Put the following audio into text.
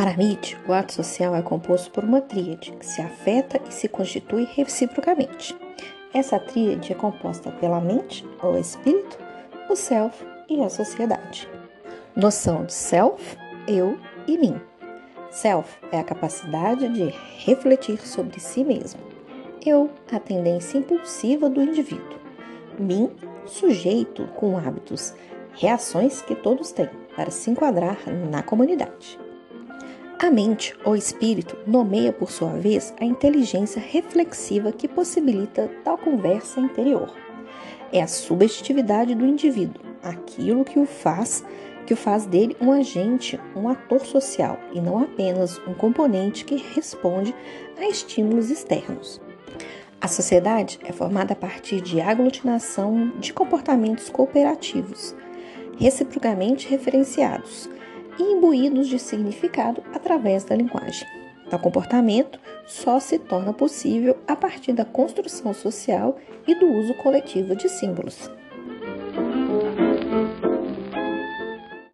Para Mitch, o ato social é composto por uma tríade que se afeta e se constitui reciprocamente. Essa tríade é composta pela mente, ou espírito, o self e a sociedade. Noção de self, eu e mim. Self é a capacidade de refletir sobre si mesmo. Eu, a tendência impulsiva do indivíduo. Mim, sujeito com hábitos, reações que todos têm para se enquadrar na comunidade. A mente ou espírito nomeia, por sua vez, a inteligência reflexiva que possibilita tal conversa interior. É a subjetividade do indivíduo, aquilo que o faz, que o faz dele um agente, um ator social e não apenas um componente que responde a estímulos externos. A sociedade é formada a partir de aglutinação de comportamentos cooperativos, reciprocamente referenciados imbuídos de significado através da linguagem. Tal comportamento só se torna possível a partir da construção social e do uso coletivo de símbolos.